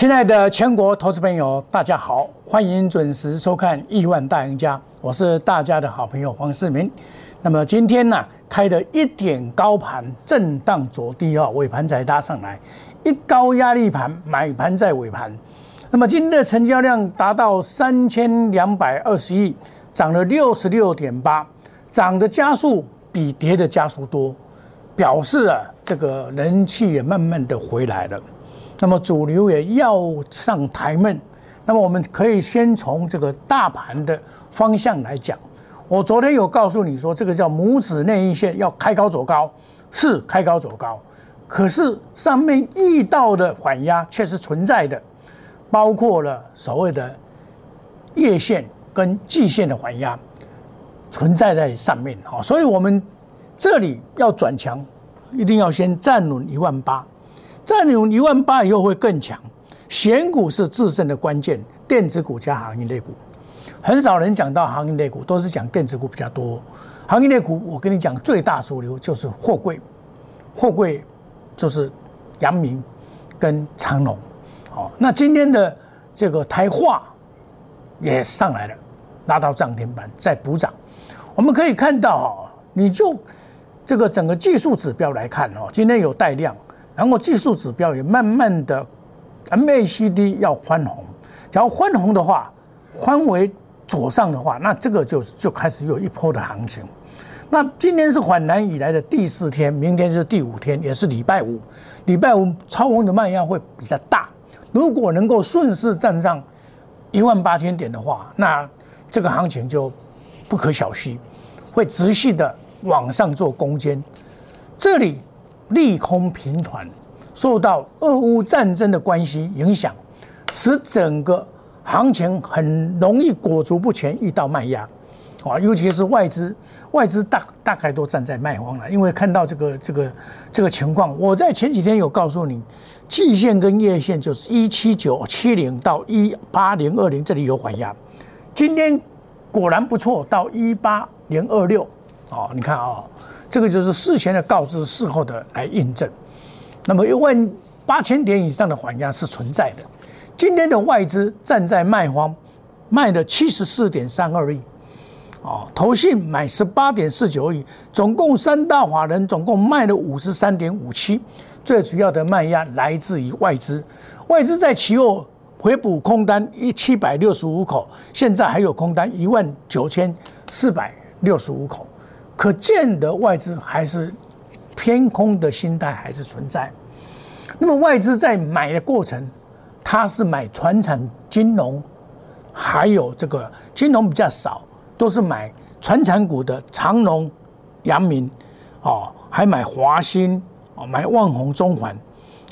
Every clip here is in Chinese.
亲爱的全国投资朋友，大家好，欢迎准时收看《亿万大赢家》，我是大家的好朋友黄世明。那么今天呢，开的一点高盘，震荡走低啊，尾盘才拉上来，一高压力盘，买盘在尾盘。那么今天的成交量达到三千两百二十亿，涨了六十六点八，涨的加速比跌的加速多，表示啊，这个人气也慢慢的回来了。那么主流也要上台面，那么我们可以先从这个大盘的方向来讲。我昨天有告诉你说，这个叫拇指内阴线要开高走高，是开高走高，可是上面遇到的缓压却是存在的，包括了所谓的月线跟季线的缓压存在在上面啊，所以我们这里要转强，一定要先站稳一万八。占领一万八以后会更强，选股是制胜的关键，电子股加行业类股，很少人讲到行业类股，都是讲电子股比较多。行业类股，我跟你讲，最大主流就是货柜，货柜就是阳明跟长隆。好，那今天的这个台化也上来了，拉到涨停板，再补涨。我们可以看到，哦，你就这个整个技术指标来看，哦，今天有带量。然后技术指标也慢慢的，MACD 要翻红，只要翻红的话，翻为左上的话，那这个就就开始有一波的行情。那今天是缓南以来的第四天，明天是第五天，也是礼拜五。礼拜五超红的卖压会比较大，如果能够顺势站上一万八千点的话，那这个行情就不可小觑，会持续的往上做攻坚。这里。利空频传，受到俄乌战争的关系影响，使整个行情很容易裹足不前，遇到卖压，啊，尤其是外资，外资大大概都站在卖方了，因为看到这个这个这个情况，我在前几天有告诉你，季线跟月线就是一七九七零到一八零二零这里有缓压，今天果然不错，到一八零二六，哦，你看啊。这个就是事前的告知，事后的来印证。那么一万八千点以上的缓压是存在的。今天的外资站在卖方，卖了七十四点三二亿，哦，投信买十八点四九亿，总共三大法人总共卖了五十三点五七。最主要的卖压来自于外资，外资在期货回补空单一七百六十五口，现在还有空单一万九千四百六十五口。可见的外资还是偏空的心态还是存在。那么外资在买的过程，它是买船产金融，还有这个金融比较少，都是买船产股的长隆、阳明，哦，还买华兴，哦，买万宏、中环，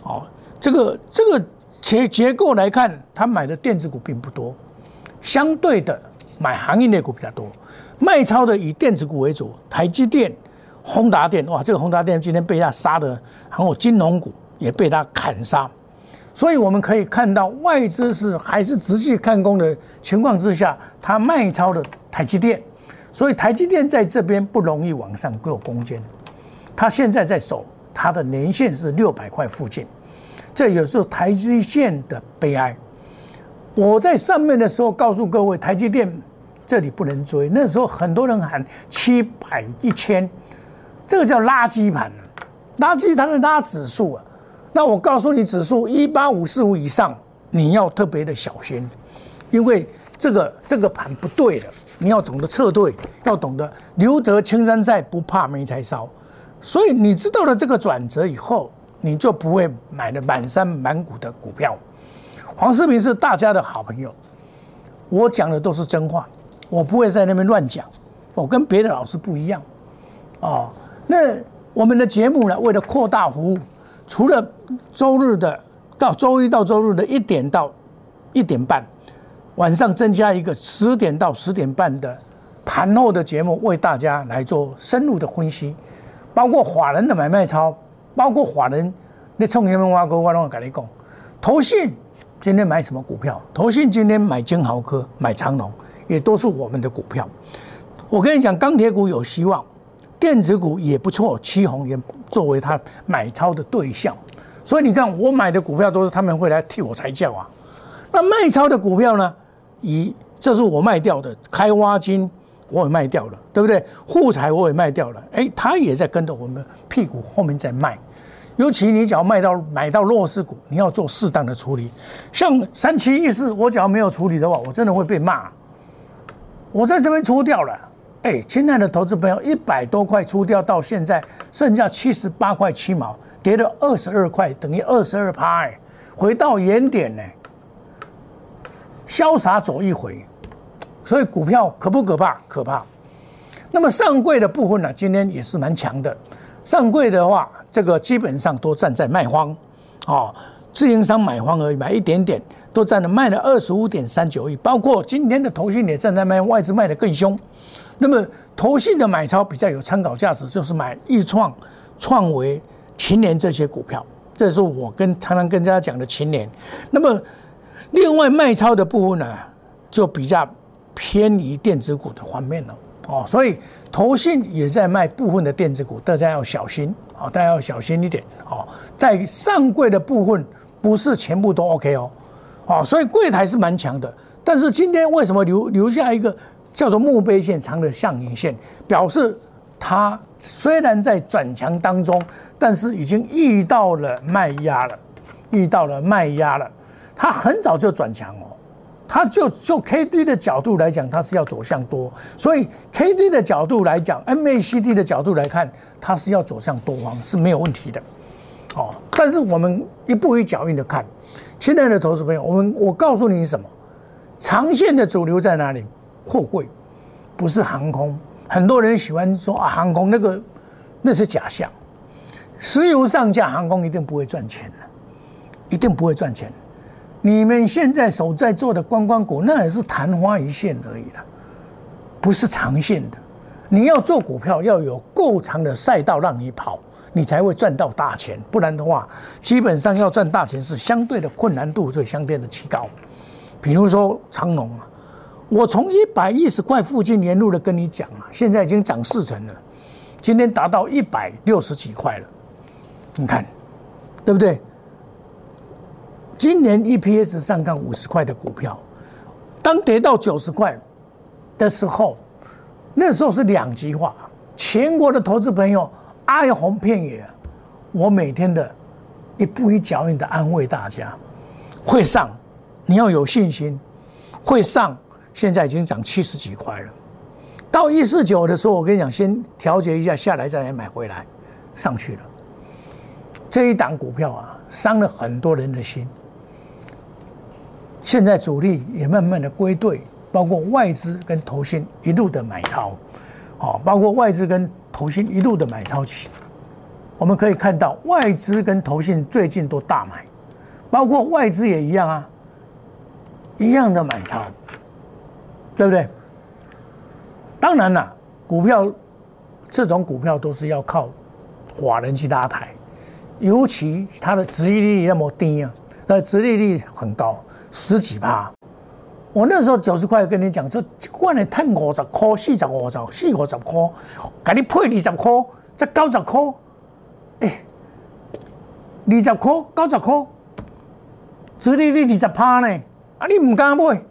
哦，这个这个结结构来看，他买的电子股并不多，相对的买行业类股比较多。卖超的以电子股为主，台积电、宏达电，哇，这个宏达电今天被他杀的，还有金融股也被他砍杀，所以我们可以看到外资是还是持续看空的情况之下，它卖超的台积电，所以台积电在这边不容易往上做攻坚，它现在在守它的年线是六百块附近，这也是台积线的悲哀。我在上面的时候告诉各位，台积电。这里不能追，那时候很多人喊七百一千，这个叫垃圾盘垃圾它是拉指数啊。那我告诉你，指数一八五四五以上，你要特别的小心，因为这个这个盘不对的，你要懂得撤退，要懂得留得青山在，不怕没柴烧。所以你知道了这个转折以后，你就不会买的满山满谷的股票。黄世明是大家的好朋友，我讲的都是真话。我不会在那边乱讲，我跟别的老师不一样，哦，那我们的节目呢，为了扩大服务，除了周日的到周一到周日的一点到一点半，晚上增加一个十点到十点半的盘后的节目，为大家来做深入的分析，包括法人的买卖操，包括法人那冲前面挖沟，我拢会跟你讲，投信今天买什么股票？投信今天买金豪科，买长隆。也都是我们的股票，我跟你讲，钢铁股有希望，电子股也不错，七红也作为他买超的对象，所以你看我买的股票都是他们会来替我抬轿啊。那卖超的股票呢？以这是我卖掉的开挖金，我也卖掉了，对不对？护材我也卖掉了，哎，他也在跟着我们屁股后面在卖。尤其你只要卖到买到弱势股，你要做适当的处理。像三七一四，我只要没有处理的话，我真的会被骂。我在这边出掉了，哎，亲爱的投资朋友，一百多块出掉到现在剩下七十八块七毛，跌了二十二块，等于二十二趴，哎，回到原点呢。潇洒走一回，所以股票可不可怕？可怕。那么上柜的部分呢？今天也是蛮强的。上柜的话，这个基本上都站在卖方，哦，自营商买方而已，买一点点，都占了卖了二十五点三九亿。包括今天的投信也站在卖，外资卖的更凶。那么投信的买超比较有参考价值，就是买易创、创维、秦联这些股票。这是我跟常常跟大家讲的秦联。那么另外卖超的部分呢，就比较偏移电子股的方面了哦，所以投信也在卖部分的电子股，大家要小心啊，大家要小心一点哦。在上柜的部分不是全部都 OK 哦，哦，所以柜台是蛮强的，但是今天为什么留留下一个叫做墓碑线长的象影线，表示它虽然在转强当中，但是已经遇到了卖压了，遇到了卖压了。它很早就转强哦，它就就 K D 的角度来讲，它是要走向多，所以 K D 的角度来讲，M A C D 的角度来看，它是要走向多方是没有问题的，哦。但是我们一步一脚印的看，亲爱的投资朋友，我们我告诉你什么？长线的主流在哪里？货柜，不是航空。很多人喜欢说啊，航空那个那是假象，石油上架，航空一定不会赚钱的，一定不会赚钱。你们现在所在做的观光股，那也是昙花一现而已了，不是长线的。你要做股票，要有够长的赛道让你跑，你才会赚到大钱。不然的话，基本上要赚大钱是相对的困难度，就相对的提高。比如说长隆啊，我从一百一十块附近沿路的跟你讲啊，现在已经涨四成了，今天达到一百六十几块了，你看，对不对？今年 EPS 上看五十块的股票，当跌到九十块的时候，那时候是两极化，全国的投资朋友哀鸿遍野。我每天的一步一脚印的安慰大家，会上，你要有信心，会上。现在已经涨七十几块了，到一四九的时候，我跟你讲，先调节一下，下来再来买回来，上去了。这一档股票啊，伤了很多人的心。现在主力也慢慢的归队，包括外资跟投信一路的买超，好，包括外资跟投信一路的买超期，我们可以看到外资跟投信最近都大买，包括外资也一样啊，一样的买超，对不对？当然了，股票这种股票都是要靠华人去拉抬，尤其它的殖利率那么低啊，那殖利率很高。十几趴，我那时候九十块跟你讲，这一罐的碳五十块，四十五十，四五十块，给你配二十块，再九十块，哎，二十块，九十块，殖利率二十趴呢，啊，你唔敢买，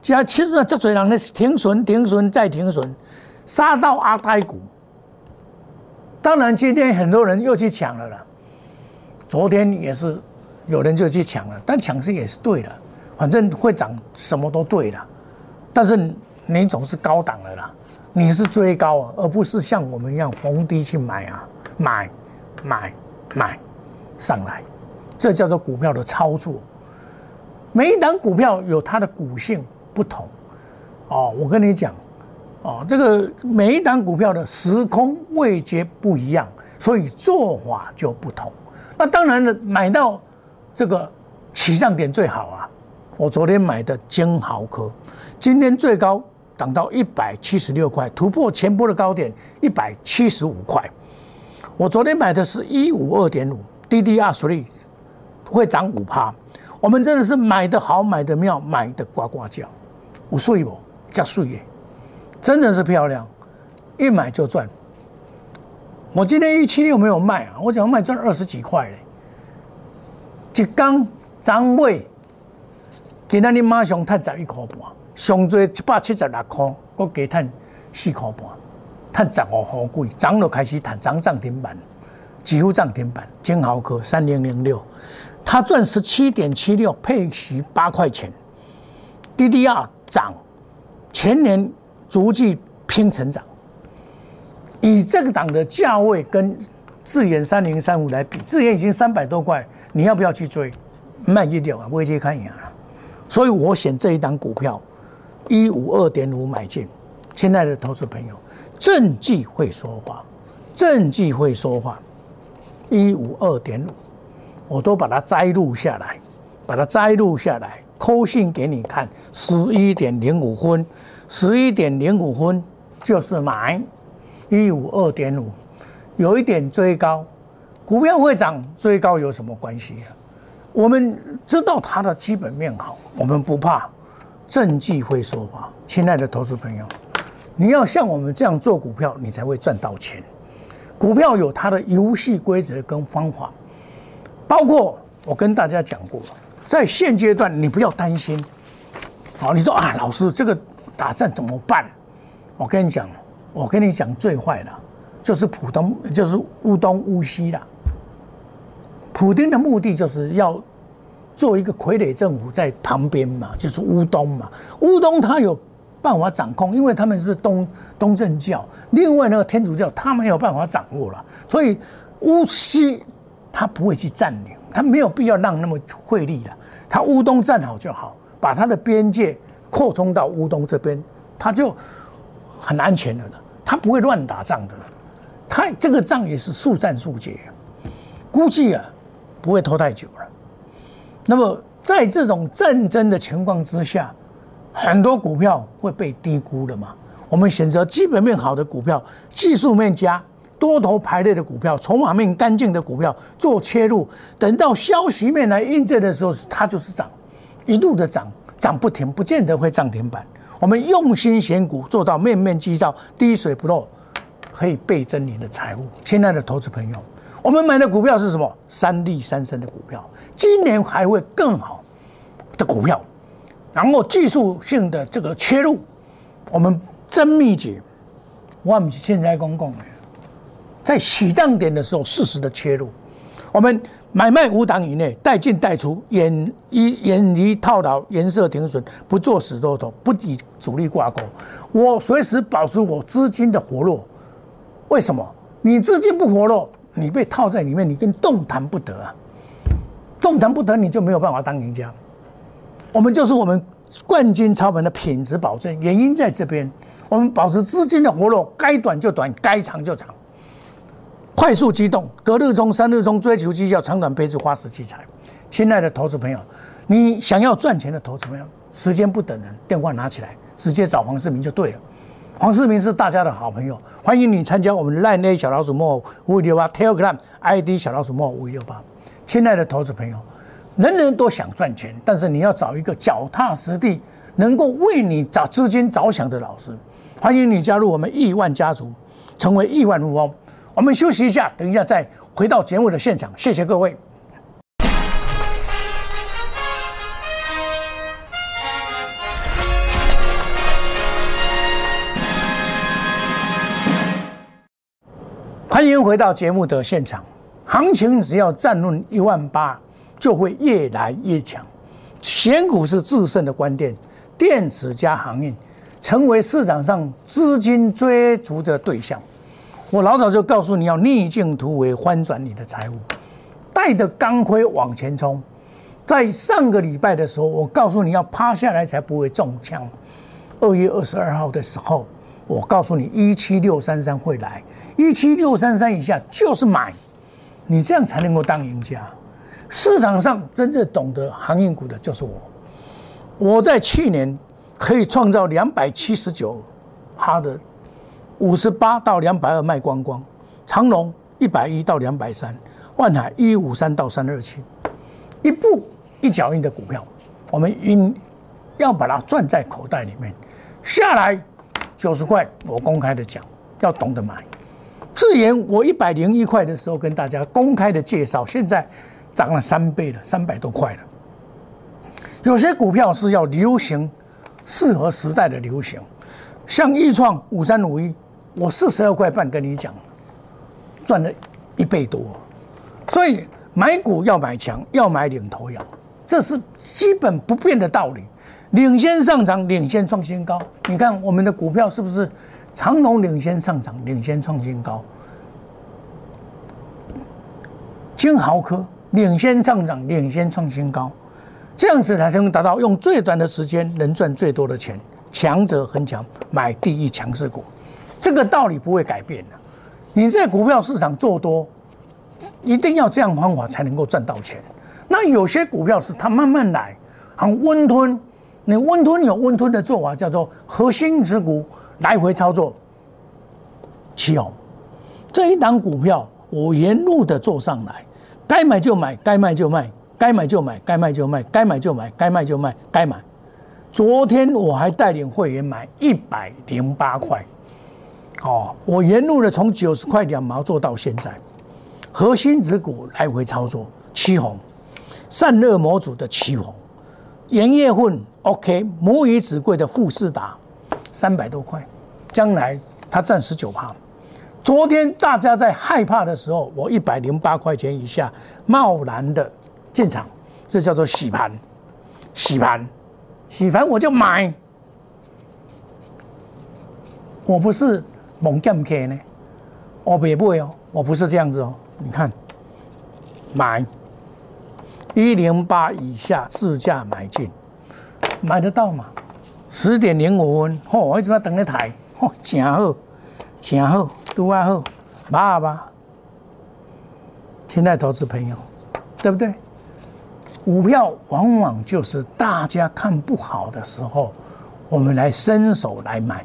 加其实这多人咧停损、停损再停损，杀到阿呆股。当然，今天很多人又去抢了啦，昨天也是有人就去抢了，但抢是也是对的。反正会涨，什么都对的，但是你总是高档的啦，你是追高啊，而不是像我们一样逢低去买啊，买，买，买，上来，这叫做股票的操作。每一档股票有它的股性不同，哦，我跟你讲，哦，这个每一档股票的时空位阶不一样，所以做法就不同。那当然了，买到这个起涨点最好啊。我昨天买的金豪科，今天最高涨到一百七十六块，突破前波的高点一百七十五块。我昨天买的是一五二点五，DDR Three 会涨五趴。我们真的是买的好，买的妙，买的呱呱叫，五岁不加税耶，真的是漂亮，一买就赚。我今天一七六没有卖啊，我想要卖赚二十几块嘞，一缸涨尾，今仔日马上赚十一块半，上最一百七十六块，我加赚四块半，赚十五毫贵，涨就开始赚，涨涨停板，几乎涨停板。金豪科三零零六，它赚十七点七六，配息八块钱。D D R 涨，全年逐季拼成长。以这个档的价位跟智研三零三五来比，智研已经三百多块，你要不要去追？卖一点啊，微接看一眼啊。所以我选这一档股票，一五二点五买进。亲爱的投资朋友，政绩会说话，政绩会说话，一五二点五，我都把它摘录下来，把它摘录下来。扣信给你看，十一点零五分，十一点零五分就是买一五二点五，有一点追高，股票会涨，追高有什么关系啊？我们知道它的基本面好，我们不怕，政绩会说话。亲爱的投资朋友，你要像我们这样做股票，你才会赚到钱。股票有它的游戏规则跟方法，包括我跟大家讲过。在现阶段，你不要担心。好，你说啊，老师，这个打战怎么办？我跟你讲，我跟你讲，最坏的，就是普通，就是乌东乌西了。普京的目的就是要做一个傀儡政府在旁边嘛，就是乌东嘛。乌东他有办法掌控，因为他们是东东正教，另外那个天主教他没有办法掌握了，所以乌西他不会去占领。他没有必要让那么费力的，他乌东站好就好，把他的边界扩充到乌东这边，他就很安全的了。他不会乱打仗的，他这个仗也是速战速决，估计啊不会拖太久了。那么在这种战争的情况之下，很多股票会被低估的嘛？我们选择基本面好的股票，技术面佳。多头排列的股票，筹码面干净的股票做切入，等到消息面来印证的时候，它就是涨，一路的涨，涨不停，不见得会涨停板。我们用心选股，做到面面俱到，滴水不漏，可以倍增你的财富。亲爱的投资朋友，我们买的股票是什么？三利三升的股票，今年还会更好的股票。然后技术性的这个切入，我们真秘诀，我们现在公共的。在起涨点的时候，适时的切入。我们买卖五档以内，带进带出，远一远离套牢，颜色停损，不做死多头，不与主力挂钩。我随时保持我资金的活络。为什么？你资金不活络，你被套在里面，你跟动弹不得啊！动弹不得，你就没有办法当赢家。我们就是我们冠军操盘的品质保证，原因在这边。我们保持资金的活络，该短就短，该长就长。快速机动，隔日中、三日中追求绩效，长短配置，花时积财。亲爱的投资朋友，你想要赚钱的投资朋友，时间不等人，电话拿起来，直接找黄世明就对了。黄世明是大家的好朋友，欢迎你参加我们 Line 小老鼠莫五六八 Telegram ID 小老鼠莫五六八。亲爱的投资朋友，人人都想赚钱，但是你要找一个脚踏实地、能够为你找资金着想的老师。欢迎你加入我们亿万家族，成为亿万富翁。我们休息一下，等一下再回到节目的现场。谢谢各位。回到节目的现场。行情只要站论一万八，就会越来越强。选股是制胜的关键，电池加航运成为市场上资金追逐的对象。我老早就告诉你要逆境突围，翻转你的财务，带着钢盔往前冲。在上个礼拜的时候，我告诉你要趴下来才不会中枪。二月二十二号的时候，我告诉你一七六三三会来，一七六三三以下就是买，你这样才能够当赢家。市场上真正懂得航运股的就是我。我在去年可以创造两百七十九趴的。五十八到两百二卖光光，长隆一百一到两百三，万海一五三到三二七，一步一脚印的股票，我们应要把它攥在口袋里面。下来九十块，我公开的讲，要懂得买。智研我一百零一块的时候跟大家公开的介绍，现在涨了三倍了，三百多块了。有些股票是要流行，适合时代的流行，像易创五三五一，我四十二块半跟你讲，赚了一倍多。所以买股要买强，要买领头羊，这是基本不变的道理。领先上涨，领先创新高。你看我们的股票是不是长隆领先上涨，领先创新高？金豪科领先上涨，领先创新高，这样子才能达到用最短的时间能赚最多的钱。强者恒强，买第一强势股，这个道理不会改变的。你在股票市场做多，一定要这样方法才能够赚到钱。那有些股票是它慢慢来，很温吞。你温吞有温吞的做法，叫做核心持股来回操作。七红这一档股票，我沿路的做上来，该买就买，该卖就卖，该买就买，该卖就卖，该买就买，该卖就卖，该买。昨天我还带领会员买一百零八块，哦，我沿路的从九十块两毛做到现在，核心持股来回操作，七红散热模组的七红。盐业混 OK，母以子贵的富士达三百多块，将来它占十九趴。昨天大家在害怕的时候，我一百零八块钱以下贸然的进场，这叫做洗盘，洗盘，洗盘我就买。我不是猛干 K 呢，我也不会哦，我不是这样子哦，你看，买。一零八以下自价买进，买得到吗？十点零五分，嚯！我一直在等那台，嚯，真好，真好，都还好，买吧。亲爱投资朋友，对不对？股票往往就是大家看不好的时候，我们来伸手来买，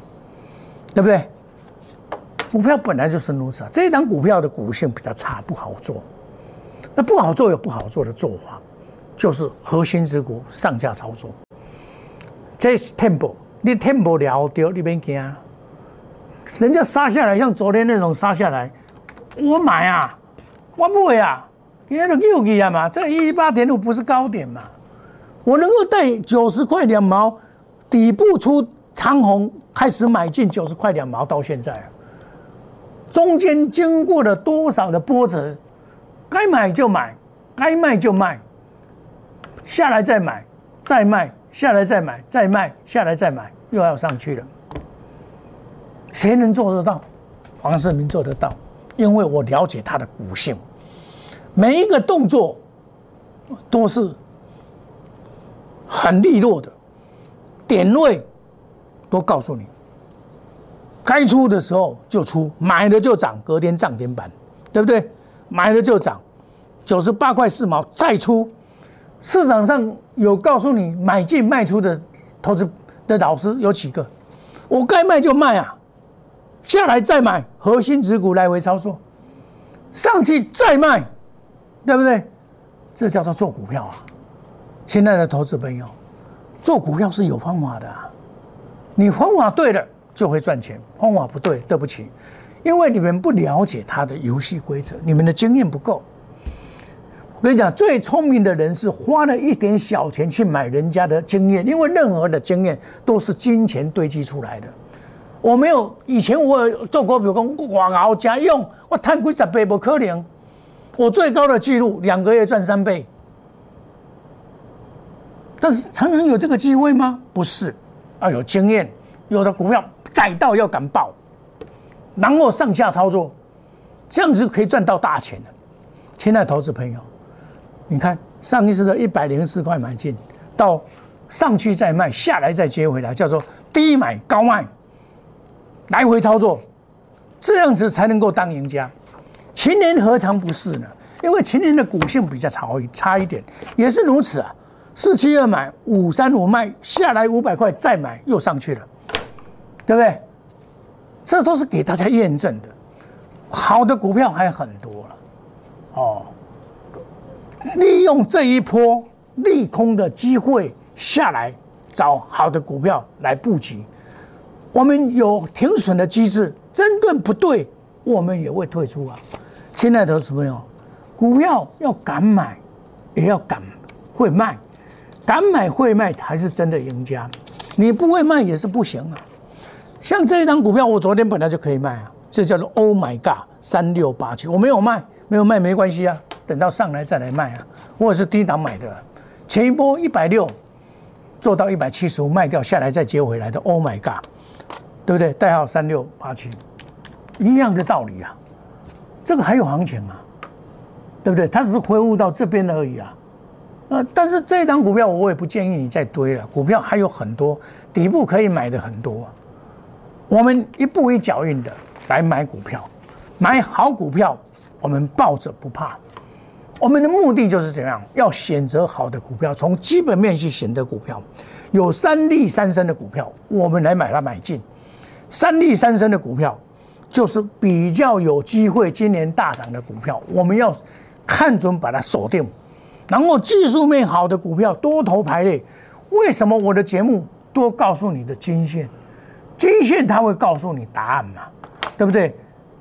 对不对？股票本来就是如此，这一档股票的股性比较差，不好做。那不好做有不好做的做法，就是核心之股上下操作。这是 temple，你 temple 了掉，你别惊。人家杀下来，像昨天那种杀下来，我买啊，我不会啊，今天都又去啊嘛。这一八点五不是高点嘛？我能够带九十块两毛底部出长虹，开始买进九十块两毛到现在，中间经过了多少的波折？该买就买，该卖就卖，下来再买，再卖，下来再买，再卖，下来再买，又要上去了。谁能做得到？黄世明做得到，因为我了解他的股性，每一个动作都是很利落的，点位都告诉你，该出的时候就出，买了就涨，隔天涨停板，对不对？买了就涨，九十八块四毛再出，市场上有告诉你买进卖出的投资的老师有几个？我该卖就卖啊，下来再买，核心持股来回操作，上去再卖，对不对？这叫做做股票啊，亲爱的投资朋友，做股票是有方法的，你方法对了就会赚钱，方法不对，对不起。因为你们不了解他的游戏规则，你们的经验不够。我跟你讲，最聪明的人是花了一点小钱去买人家的经验，因为任何的经验都是金钱堆积出来的。我没有以前我做过，比如讲广熬家用，我贪几十倍不可能。我最高的记录两个月赚三倍，但是常常有这个机会吗？不是，要有经验，有的股票窄到要敢爆。然后上下操作，这样子可以赚到大钱的。亲爱投资朋友，你看上一次的一百零四块买进，到上去再卖，下来再接回来，叫做低买高卖，来回操作，这样子才能够当赢家。秦年何尝不是呢？因为秦年的股性比较差差一点，也是如此啊。四七二买，五三五卖，下来五百块再买，又上去了，对不对？这都是给大家验证的，好的股票还很多了，哦，利用这一波利空的机会下来找好的股票来布局，我们有停损的机制，真的不对，我们也会退出啊。亲爱的投资朋友，股票要敢买，也要敢会卖，敢买会卖才是真的赢家。你不会卖也是不行啊。像这一张股票，我昨天本来就可以卖啊，这叫做 Oh my God 三六八七，我没有卖，没有卖没关系啊，等到上来再来卖啊。我也是低档买的，前一波一百六做到一百七十五卖掉，下来再接回来的 Oh my God，对不对？代号三六八七，一样的道理啊。这个还有行情啊，对不对？它只是回复到这边而已啊。呃，但是这一档股票我也不建议你再堆了，股票还有很多底部可以买的很多。我们一步一脚印的来买股票，买好股票，我们抱着不怕。我们的目的就是怎样？要选择好的股票，从基本面去选择股票，有三利三升的股票，我们来买它买进。三利三升的股票，就是比较有机会今年大涨的股票，我们要看准把它锁定。然后技术面好的股票，多头排列。为什么我的节目多告诉你的均线？均线它会告诉你答案嘛，对不对？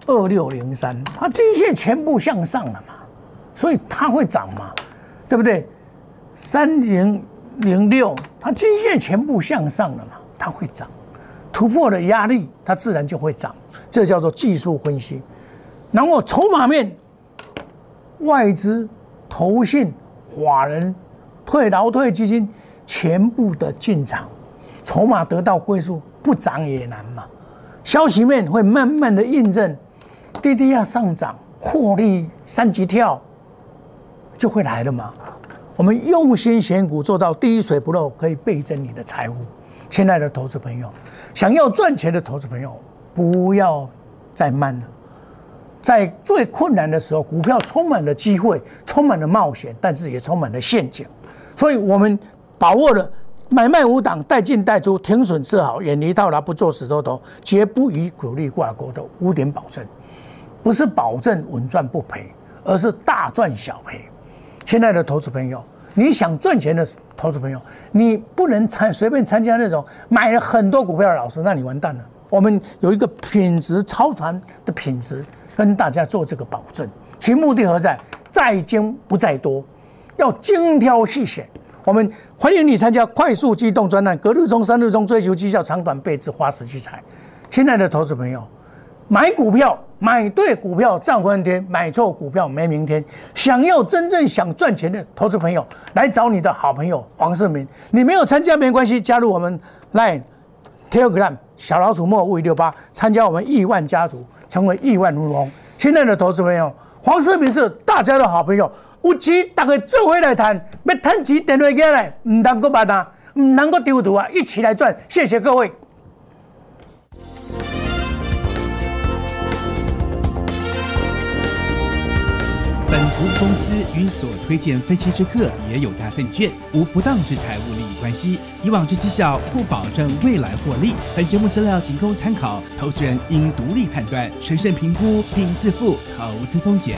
二六零三，它均线全部向上了嘛，所以它会涨嘛，对不对？三零零六，它均线全部向上了嘛，它会涨，突破了压力，它自然就会涨，这叫做技术分析。然后筹码面，外资、投信、法人、退劳退基金全部的进场，筹码得到归宿。不涨也难嘛，消息面会慢慢的印证，滴滴要上涨，获利三级跳就会来了嘛。我们用心选股，做到滴水不漏，可以倍增你的财富。亲爱的投资朋友，想要赚钱的投资朋友，不要再慢了。在最困难的时候，股票充满了机会，充满了冒险，但是也充满了陷阱。所以我们把握了。买卖无档，带进带出，停损设好，远离套牢，不做死多头，绝不与股利挂钩的五点保证，不是保证稳赚不赔，而是大赚小赔。亲爱的投资朋友，你想赚钱的投资朋友，你不能参随便参加那种买了很多股票的老师，那你完蛋了。我们有一个品质超凡的品质，跟大家做这个保证，其目的何在？在精不在多，要精挑细选。我们欢迎你参加快速机动专栏，隔日冲，三日冲，追求绩效，长短备至，花时积财。亲爱的投资朋友，买股票买对股票涨翻天，买错股票没明天。想要真正想赚钱的投资朋友，来找你的好朋友黄世明。你没有参加没关系，加入我们 Line Telegram 小老鼠莫五一六八，参加我们亿万家族，成为亿万富翁。亲爱的投资朋友，黄世明是大家的好朋友。有钱，大家做回来谈，要谈钱，电话过来，唔能够办啊，唔能够丢图啊，一起来赚，谢谢各位。本服务公司与所推荐分期之客也有大证券无不当之财务利益关系，以往之绩效不保证未来获利。本节目资料仅供参考，投资人应独立判断、审慎评估并自负投资风险。